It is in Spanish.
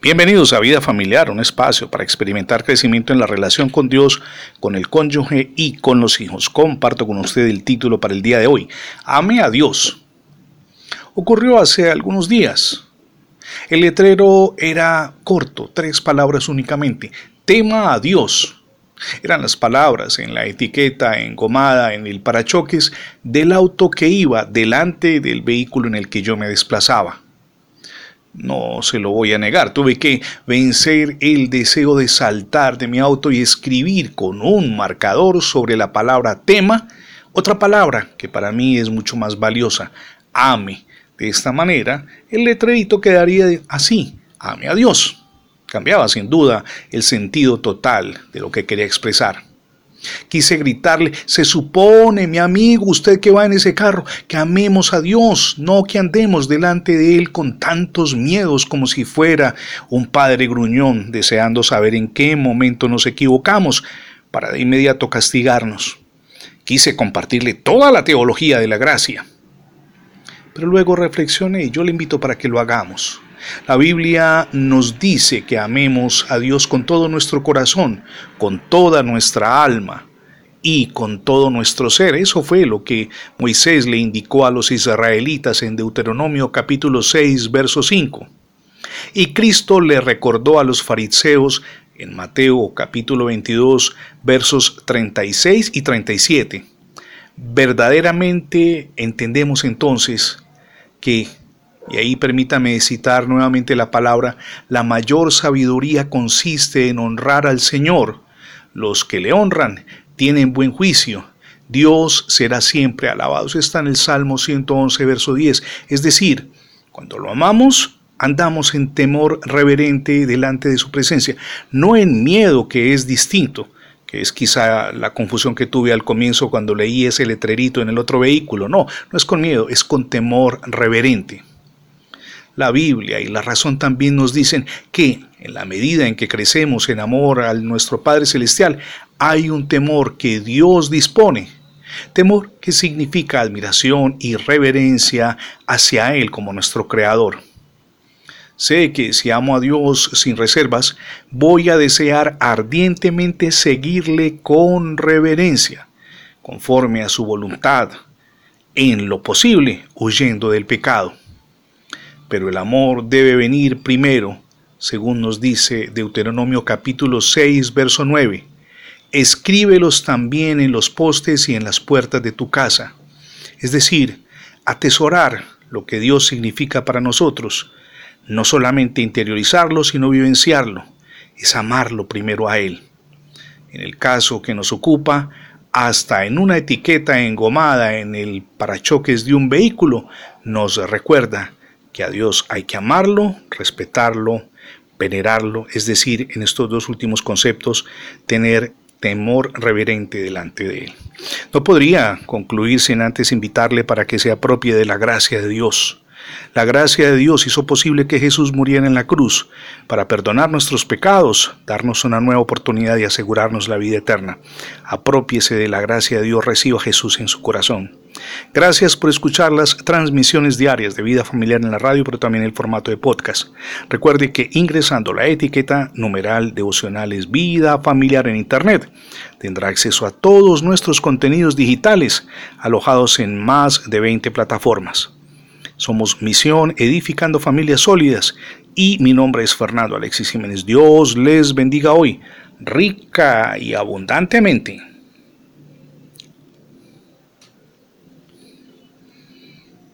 Bienvenidos a Vida Familiar, un espacio para experimentar crecimiento en la relación con Dios, con el cónyuge y con los hijos. Comparto con usted el título para el día de hoy. Ame a Dios. Ocurrió hace algunos días. El letrero era corto, tres palabras únicamente. Tema a Dios. Eran las palabras en la etiqueta engomada en el parachoques del auto que iba delante del vehículo en el que yo me desplazaba. No se lo voy a negar, tuve que vencer el deseo de saltar de mi auto y escribir con un marcador sobre la palabra tema, otra palabra que para mí es mucho más valiosa, ame. De esta manera, el letrerito quedaría así, ame a Dios. Cambiaba sin duda el sentido total de lo que quería expresar. Quise gritarle, se supone, mi amigo, usted que va en ese carro, que amemos a Dios, no que andemos delante de Él con tantos miedos como si fuera un padre gruñón, deseando saber en qué momento nos equivocamos para de inmediato castigarnos. Quise compartirle toda la teología de la gracia. Pero luego reflexioné y yo le invito para que lo hagamos. La Biblia nos dice que amemos a Dios con todo nuestro corazón, con toda nuestra alma y con todo nuestro ser. Eso fue lo que Moisés le indicó a los israelitas en Deuteronomio capítulo 6, verso 5. Y Cristo le recordó a los fariseos en Mateo capítulo 22, versos 36 y 37. Verdaderamente entendemos entonces que y ahí permítame citar nuevamente la palabra, la mayor sabiduría consiste en honrar al Señor. Los que le honran tienen buen juicio. Dios será siempre alabado. Eso está en el Salmo 111, verso 10. Es decir, cuando lo amamos, andamos en temor reverente delante de su presencia, no en miedo que es distinto, que es quizá la confusión que tuve al comienzo cuando leí ese letrerito en el otro vehículo. No, no es con miedo, es con temor reverente. La Biblia y la razón también nos dicen que en la medida en que crecemos en amor al nuestro Padre Celestial, hay un temor que Dios dispone. Temor que significa admiración y reverencia hacia Él como nuestro Creador. Sé que si amo a Dios sin reservas, voy a desear ardientemente seguirle con reverencia, conforme a su voluntad, en lo posible, huyendo del pecado pero el amor debe venir primero, según nos dice Deuteronomio capítulo 6, verso 9. Escríbelos también en los postes y en las puertas de tu casa. Es decir, atesorar lo que Dios significa para nosotros, no solamente interiorizarlo, sino vivenciarlo, es amarlo primero a Él. En el caso que nos ocupa, hasta en una etiqueta engomada en el parachoques de un vehículo, nos recuerda que a Dios hay que amarlo, respetarlo, venerarlo, es decir, en estos dos últimos conceptos, tener temor reverente delante de Él. No podría concluir sin antes invitarle para que se apropie de la gracia de Dios, la gracia de Dios hizo posible que Jesús muriera en la cruz para perdonar nuestros pecados, darnos una nueva oportunidad y asegurarnos la vida eterna. Apropiese de la gracia de Dios, reciba a Jesús en su corazón. Gracias por escuchar las transmisiones diarias de vida familiar en la radio, pero también el formato de podcast. Recuerde que ingresando la etiqueta numeral devocionales vida familiar en Internet, tendrá acceso a todos nuestros contenidos digitales alojados en más de 20 plataformas. Somos Misión Edificando Familias Sólidas y mi nombre es Fernando Alexis Jiménez. Dios les bendiga hoy, rica y abundantemente.